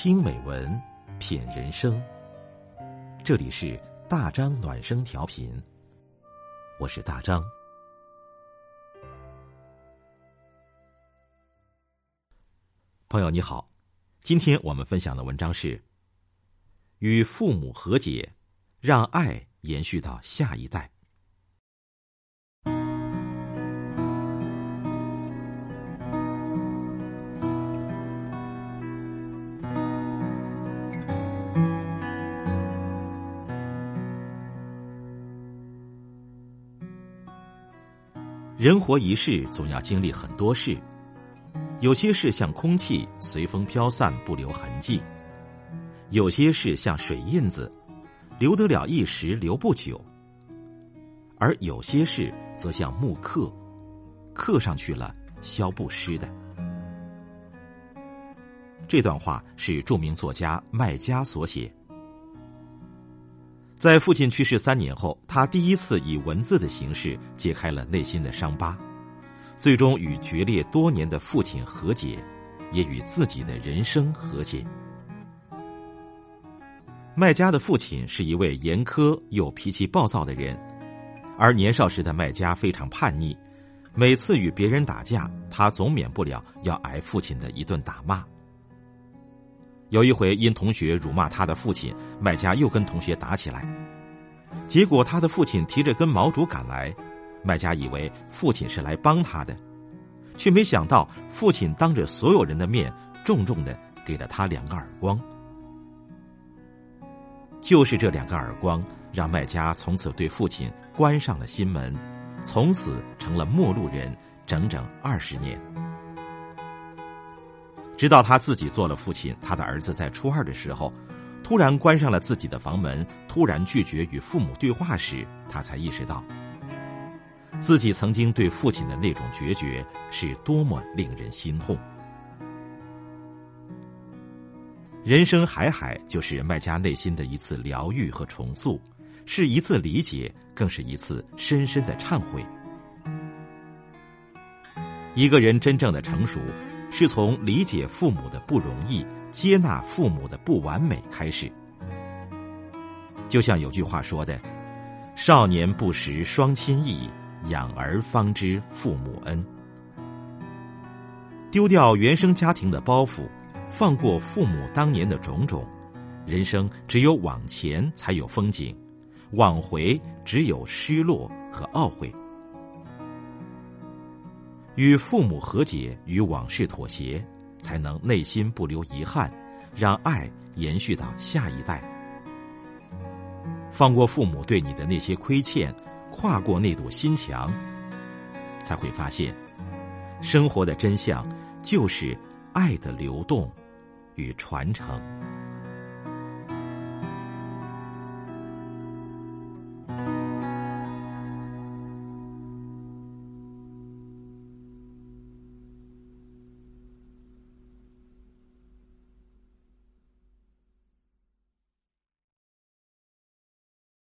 听美文，品人生。这里是大张暖声调频，我是大张。朋友你好，今天我们分享的文章是：与父母和解，让爱延续到下一代。人活一世，总要经历很多事。有些事像空气，随风飘散，不留痕迹；有些事像水印子，留得了一时，留不久；而有些事则像木刻，刻上去了，消不失的。这段话是著名作家麦家所写。在父亲去世三年后，他第一次以文字的形式揭开了内心的伤疤，最终与决裂多年的父亲和解，也与自己的人生和解。麦家的父亲是一位严苛又脾气暴躁的人，而年少时的麦家非常叛逆，每次与别人打架，他总免不了要挨父亲的一顿打骂。有一回，因同学辱骂他的父亲，麦家又跟同学打起来。结果，他的父亲提着根毛竹赶来，麦家以为父亲是来帮他的，却没想到父亲当着所有人的面，重重的给了他两个耳光。就是这两个耳光，让麦家从此对父亲关上了心门，从此成了陌路人，整整二十年。直到他自己做了父亲，他的儿子在初二的时候，突然关上了自己的房门，突然拒绝与父母对话时，他才意识到，自己曾经对父亲的那种决绝是多么令人心痛。人生海海，就是麦家内心的一次疗愈和重塑，是一次理解，更是一次深深的忏悔。一个人真正的成熟。是从理解父母的不容易、接纳父母的不完美开始。就像有句话说的：“少年不识双亲意，养儿方知父母恩。”丢掉原生家庭的包袱，放过父母当年的种种，人生只有往前才有风景，往回只有失落和懊悔。与父母和解，与往事妥协，才能内心不留遗憾，让爱延续到下一代。放过父母对你的那些亏欠，跨过那堵心墙，才会发现，生活的真相就是爱的流动与传承。